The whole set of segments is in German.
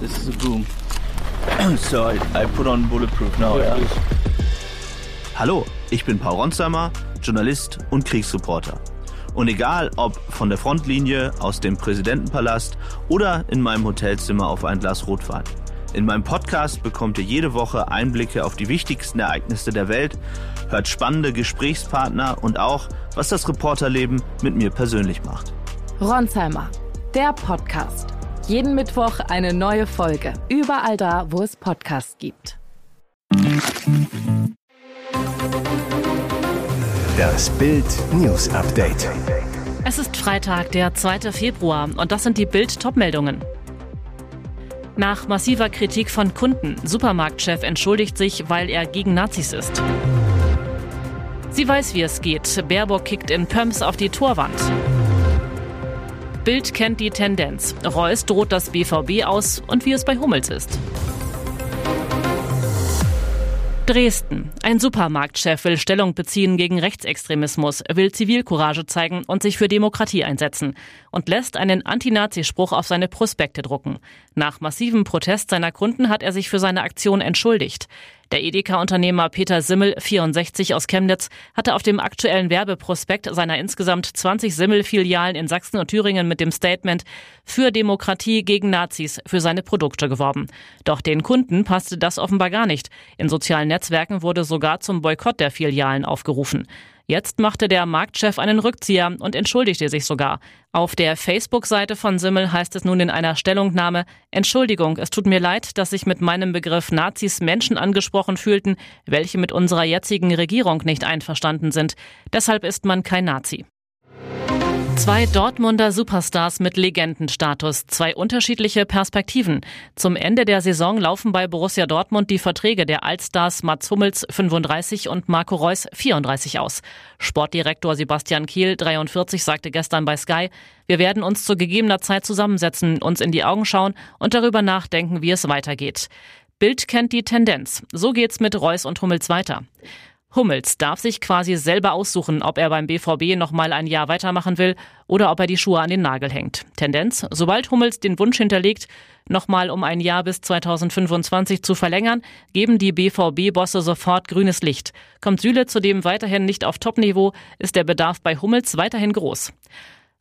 This is a boom. so I, I put on bulletproof now, yeah. Hallo, ich bin Paul Ronsheimer, Journalist und Kriegsreporter. Und egal ob von der Frontlinie, aus dem Präsidentenpalast oder in meinem Hotelzimmer auf ein Glas Rotwein. In meinem Podcast bekommt ihr jede Woche Einblicke auf die wichtigsten Ereignisse der Welt, hört spannende Gesprächspartner und auch, was das Reporterleben mit mir persönlich macht. Ronsheimer, der Podcast. Jeden Mittwoch eine neue Folge. Überall da, wo es Podcasts gibt. Das Bild News Update. Es ist Freitag, der 2. Februar und das sind die Bild Topmeldungen. Nach massiver Kritik von Kunden, Supermarktchef entschuldigt sich, weil er gegen Nazis ist. Sie weiß, wie es geht. Baerbock kickt in Pöms auf die Torwand. Bild kennt die Tendenz. Reus droht das BVB aus und wie es bei Hummels ist. Dresden. Ein Supermarktchef will Stellung beziehen gegen Rechtsextremismus, will Zivilcourage zeigen und sich für Demokratie einsetzen und lässt einen Anti-Nazi-Spruch auf seine Prospekte drucken. Nach massivem Protest seiner Kunden hat er sich für seine Aktion entschuldigt. Der Edeka-Unternehmer Peter Simmel, 64 aus Chemnitz, hatte auf dem aktuellen Werbeprospekt seiner insgesamt 20 Simmel-Filialen in Sachsen und Thüringen mit dem Statement für Demokratie gegen Nazis für seine Produkte geworben. Doch den Kunden passte das offenbar gar nicht. In sozialen Netzwerken wurde sogar zum Boykott der Filialen aufgerufen. Jetzt machte der Marktchef einen Rückzieher und entschuldigte sich sogar. Auf der Facebook-Seite von Simmel heißt es nun in einer Stellungnahme, Entschuldigung, es tut mir leid, dass sich mit meinem Begriff Nazis Menschen angesprochen fühlten, welche mit unserer jetzigen Regierung nicht einverstanden sind. Deshalb ist man kein Nazi. Zwei Dortmunder Superstars mit Legendenstatus, zwei unterschiedliche Perspektiven. Zum Ende der Saison laufen bei Borussia Dortmund die Verträge der Altstars Mats Hummels 35 und Marco Reus 34 aus. Sportdirektor Sebastian Kiel 43 sagte gestern bei Sky, wir werden uns zu gegebener Zeit zusammensetzen, uns in die Augen schauen und darüber nachdenken, wie es weitergeht. Bild kennt die Tendenz. So geht's mit Reus und Hummels weiter. Hummels darf sich quasi selber aussuchen, ob er beim BVB noch mal ein Jahr weitermachen will oder ob er die Schuhe an den Nagel hängt. Tendenz, sobald Hummels den Wunsch hinterlegt, noch mal um ein Jahr bis 2025 zu verlängern, geben die BVB-Bosse sofort grünes Licht. Kommt Süle zudem weiterhin nicht auf Topniveau, ist der Bedarf bei Hummels weiterhin groß.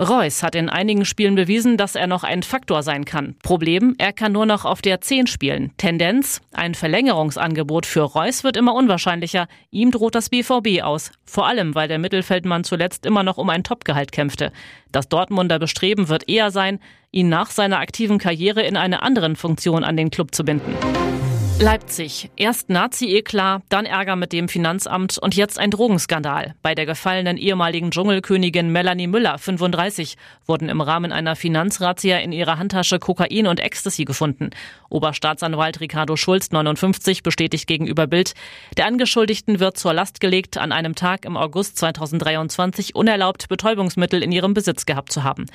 Reus hat in einigen Spielen bewiesen, dass er noch ein Faktor sein kann. Problem, er kann nur noch auf der 10 spielen. Tendenz, ein Verlängerungsangebot für Reus wird immer unwahrscheinlicher. Ihm droht das BVB aus. Vor allem, weil der Mittelfeldmann zuletzt immer noch um ein Topgehalt kämpfte. Das Dortmunder Bestreben wird eher sein, ihn nach seiner aktiven Karriere in einer anderen Funktion an den Club zu binden. Leipzig. Erst Nazi-Eklat, dann Ärger mit dem Finanzamt und jetzt ein Drogenskandal. Bei der gefallenen ehemaligen Dschungelkönigin Melanie Müller, 35, wurden im Rahmen einer Finanzrazzia in ihrer Handtasche Kokain und Ecstasy gefunden. Oberstaatsanwalt Ricardo Schulz, 59, bestätigt gegenüber Bild, der Angeschuldigten wird zur Last gelegt, an einem Tag im August 2023 unerlaubt Betäubungsmittel in ihrem Besitz gehabt zu haben.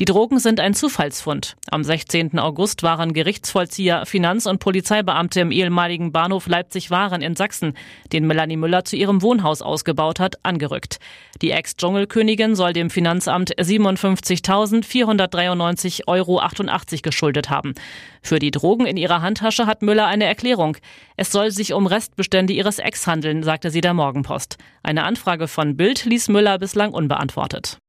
Die Drogen sind ein Zufallsfund. Am 16. August waren Gerichtsvollzieher, Finanz- und Polizeibeamte im ehemaligen Bahnhof Leipzig-Waren in Sachsen, den Melanie Müller zu ihrem Wohnhaus ausgebaut hat, angerückt. Die Ex-Dschungelkönigin soll dem Finanzamt 57.493,88 Euro geschuldet haben. Für die Drogen in ihrer Handtasche hat Müller eine Erklärung. Es soll sich um Restbestände ihres Ex handeln, sagte sie der Morgenpost. Eine Anfrage von Bild ließ Müller bislang unbeantwortet.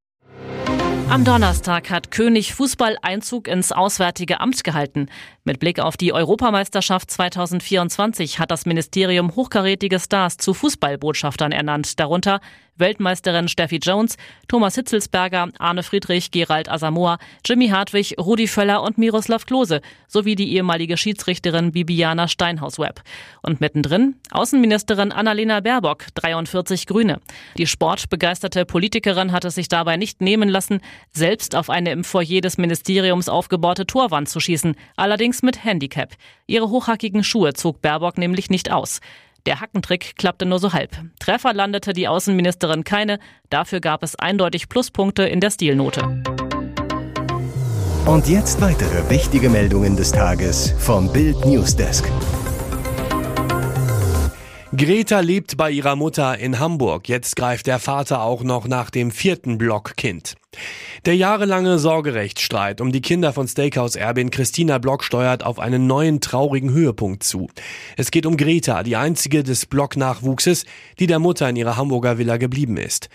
Am Donnerstag hat König Fußball Einzug ins Auswärtige Amt gehalten. Mit Blick auf die Europameisterschaft 2024 hat das Ministerium hochkarätige Stars zu Fußballbotschaftern ernannt, darunter Weltmeisterin Steffi Jones, Thomas Hitzelsberger, Arne Friedrich, Gerald Asamoah, Jimmy Hartwig, Rudi Völler und Miroslav Klose sowie die ehemalige Schiedsrichterin Bibiana Steinhaus-Webb. Und mittendrin Außenministerin Annalena Baerbock, 43 Grüne. Die sportbegeisterte Politikerin hat es sich dabei nicht nehmen lassen, selbst auf eine im Foyer des Ministeriums aufgebaute Torwand zu schießen, allerdings mit Handicap. Ihre hochhackigen Schuhe zog Baerbock nämlich nicht aus. Der Hackentrick klappte nur so halb. Treffer landete die Außenministerin keine, dafür gab es eindeutig Pluspunkte in der Stilnote. Und jetzt weitere wichtige Meldungen des Tages vom Bild Newsdesk. Greta lebt bei ihrer Mutter in Hamburg. Jetzt greift der Vater auch noch nach dem vierten Blockkind. Der jahrelange Sorgerechtsstreit um die Kinder von Steakhouse-Erbin Christina Block steuert auf einen neuen traurigen Höhepunkt zu. Es geht um Greta, die einzige des Block-Nachwuchses, die der Mutter in ihrer Hamburger Villa geblieben ist.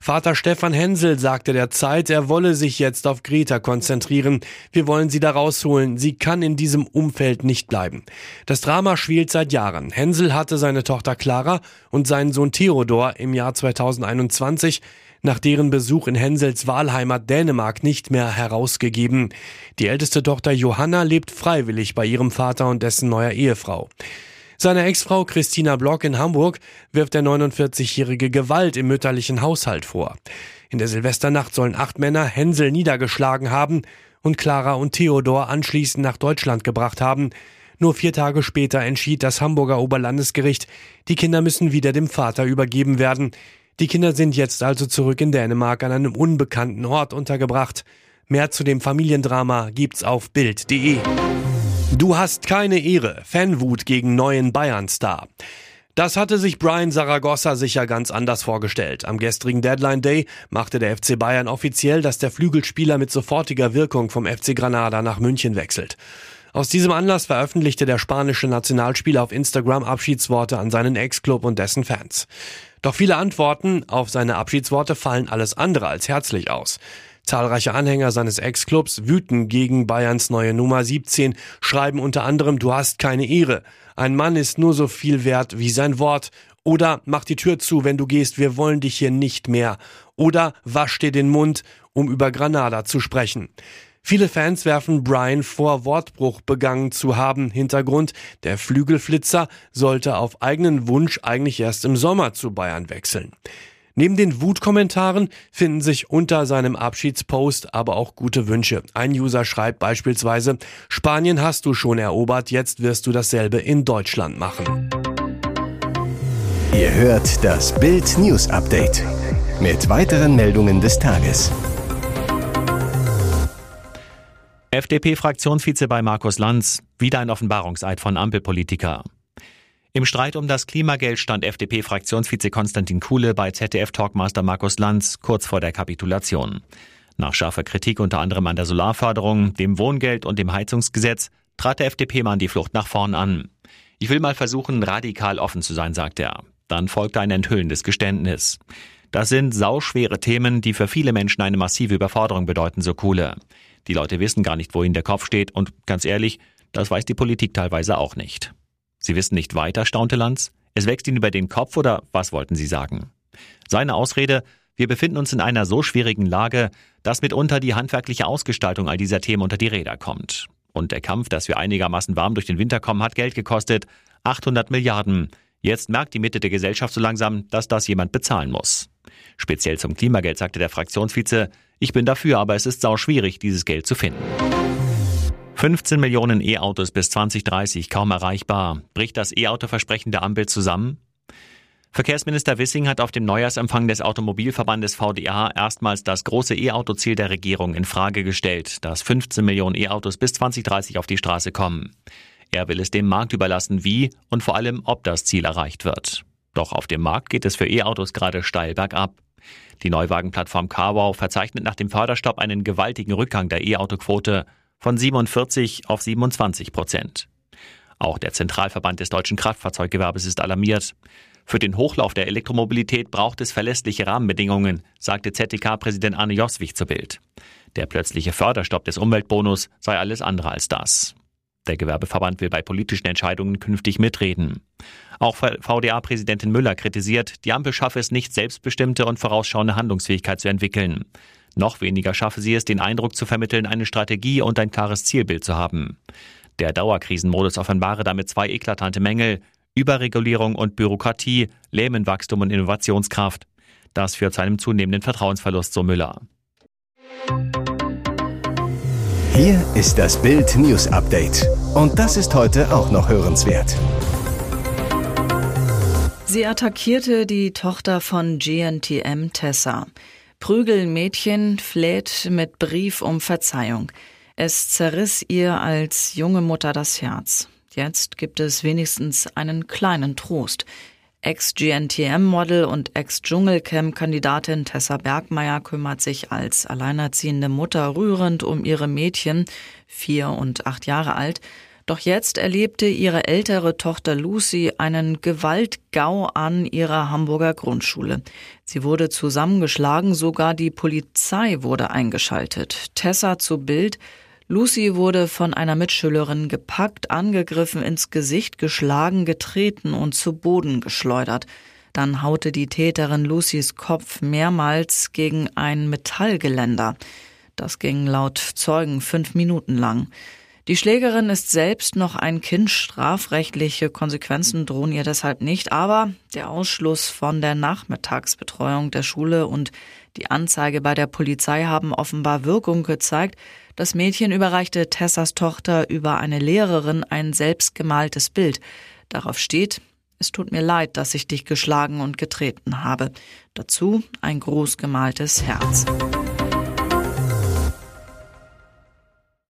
Vater Stefan Hensel sagte der Zeit, er wolle sich jetzt auf Greta konzentrieren. Wir wollen sie da rausholen. Sie kann in diesem Umfeld nicht bleiben. Das Drama schwelt seit Jahren. Hensel hatte seine Tochter Clara und seinen Sohn Theodor im Jahr 2021 nach deren Besuch in Hensels Wahlheimat Dänemark nicht mehr herausgegeben. Die älteste Tochter Johanna lebt freiwillig bei ihrem Vater und dessen neuer Ehefrau. Seine Ex-Frau Christina Block in Hamburg wirft der 49-jährige Gewalt im mütterlichen Haushalt vor. In der Silvesternacht sollen acht Männer Hänsel niedergeschlagen haben und Clara und Theodor anschließend nach Deutschland gebracht haben. Nur vier Tage später entschied das Hamburger Oberlandesgericht, die Kinder müssen wieder dem Vater übergeben werden. Die Kinder sind jetzt also zurück in Dänemark an einem unbekannten Ort untergebracht. Mehr zu dem Familiendrama gibt's auf Bild.de. Du hast keine Ehre. Fanwut gegen neuen Bayern-Star. Das hatte sich Brian Saragossa sicher ganz anders vorgestellt. Am gestrigen Deadline Day machte der FC Bayern offiziell, dass der Flügelspieler mit sofortiger Wirkung vom FC Granada nach München wechselt. Aus diesem Anlass veröffentlichte der spanische Nationalspieler auf Instagram Abschiedsworte an seinen Ex-Club und dessen Fans. Doch viele Antworten auf seine Abschiedsworte fallen alles andere als herzlich aus. Zahlreiche Anhänger seines Ex-Clubs wüten gegen Bayerns neue Nummer 17, schreiben unter anderem, du hast keine Ehre. Ein Mann ist nur so viel wert wie sein Wort. Oder mach die Tür zu, wenn du gehst, wir wollen dich hier nicht mehr. Oder wasch dir den Mund, um über Granada zu sprechen. Viele Fans werfen Brian vor, Wortbruch begangen zu haben. Hintergrund, der Flügelflitzer sollte auf eigenen Wunsch eigentlich erst im Sommer zu Bayern wechseln. Neben den Wutkommentaren finden sich unter seinem Abschiedspost aber auch gute Wünsche. Ein User schreibt beispielsweise, Spanien hast du schon erobert, jetzt wirst du dasselbe in Deutschland machen. Ihr hört das Bild News Update mit weiteren Meldungen des Tages. FDP-Fraktionsvize bei Markus Lanz, wieder ein Offenbarungseid von Ampelpolitiker. Im Streit um das Klimageld stand FDP-Fraktionsvize Konstantin Kuhle bei ZDF-Talkmaster Markus Lanz kurz vor der Kapitulation. Nach scharfer Kritik unter anderem an der Solarförderung, dem Wohngeld und dem Heizungsgesetz trat der FDP-Mann die Flucht nach vorn an. Ich will mal versuchen, radikal offen zu sein, sagt er. Dann folgte ein enthüllendes Geständnis. Das sind sauschwere Themen, die für viele Menschen eine massive Überforderung bedeuten, so Kuhle. Die Leute wissen gar nicht, wohin der Kopf steht und ganz ehrlich, das weiß die Politik teilweise auch nicht. Sie wissen nicht weiter, staunte Lanz. Es wächst Ihnen über den Kopf oder was wollten Sie sagen? Seine Ausrede, wir befinden uns in einer so schwierigen Lage, dass mitunter die handwerkliche Ausgestaltung all dieser Themen unter die Räder kommt. Und der Kampf, dass wir einigermaßen warm durch den Winter kommen, hat Geld gekostet. 800 Milliarden. Jetzt merkt die Mitte der Gesellschaft so langsam, dass das jemand bezahlen muss. Speziell zum Klimageld sagte der Fraktionsvize, ich bin dafür, aber es ist sau schwierig, dieses Geld zu finden. 15 Millionen E-Autos bis 2030 kaum erreichbar. Bricht das E-Auto-Versprechen der Ampel zusammen? Verkehrsminister Wissing hat auf dem Neujahrsempfang des Automobilverbandes VDA erstmals das große E-Auto-Ziel der Regierung in Frage gestellt, dass 15 Millionen E-Autos bis 2030 auf die Straße kommen. Er will es dem Markt überlassen, wie und vor allem, ob das Ziel erreicht wird. Doch auf dem Markt geht es für E-Autos gerade steil bergab. Die Neuwagenplattform CarWow verzeichnet nach dem Förderstopp einen gewaltigen Rückgang der E-Auto-Quote von 47 auf 27 Prozent. Auch der Zentralverband des deutschen Kraftfahrzeuggewerbes ist alarmiert. Für den Hochlauf der Elektromobilität braucht es verlässliche Rahmenbedingungen, sagte ZDK-Präsident Arne Joswig zu Bild. Der plötzliche Förderstopp des Umweltbonus sei alles andere als das. Der Gewerbeverband will bei politischen Entscheidungen künftig mitreden. Auch VDA-Präsidentin Müller kritisiert, die Ampel schaffe es nicht, selbstbestimmte und vorausschauende Handlungsfähigkeit zu entwickeln. Noch weniger schaffe sie es, den Eindruck zu vermitteln, eine Strategie und ein klares Zielbild zu haben. Der Dauerkrisenmodus offenbare damit zwei eklatante Mängel. Überregulierung und Bürokratie lähmen Wachstum und Innovationskraft. Das führt zu einem zunehmenden Vertrauensverlust, so Müller. Hier ist das Bild News Update. Und das ist heute auch noch hörenswert. Sie attackierte die Tochter von GNTM Tessa. Prügeln Mädchen fleht mit Brief um Verzeihung. Es zerriss ihr als junge Mutter das Herz. Jetzt gibt es wenigstens einen kleinen Trost. Ex-GNTM-Model und Ex-Dschungelcamp-Kandidatin Tessa Bergmeier kümmert sich als alleinerziehende Mutter rührend um ihre Mädchen, vier und acht Jahre alt. Doch jetzt erlebte ihre ältere Tochter Lucy einen Gewaltgau an ihrer Hamburger Grundschule. Sie wurde zusammengeschlagen, sogar die Polizei wurde eingeschaltet. Tessa zu Bild, Lucy wurde von einer Mitschülerin gepackt, angegriffen, ins Gesicht geschlagen, getreten und zu Boden geschleudert. Dann haute die Täterin Lucys Kopf mehrmals gegen ein Metallgeländer. Das ging laut Zeugen fünf Minuten lang. Die Schlägerin ist selbst noch ein Kind, strafrechtliche Konsequenzen drohen ihr deshalb nicht, aber der Ausschluss von der Nachmittagsbetreuung der Schule und die Anzeige bei der Polizei haben offenbar Wirkung gezeigt. Das Mädchen überreichte Tessas Tochter über eine Lehrerin ein selbstgemaltes Bild. Darauf steht, es tut mir leid, dass ich dich geschlagen und getreten habe. Dazu ein groß gemaltes Herz.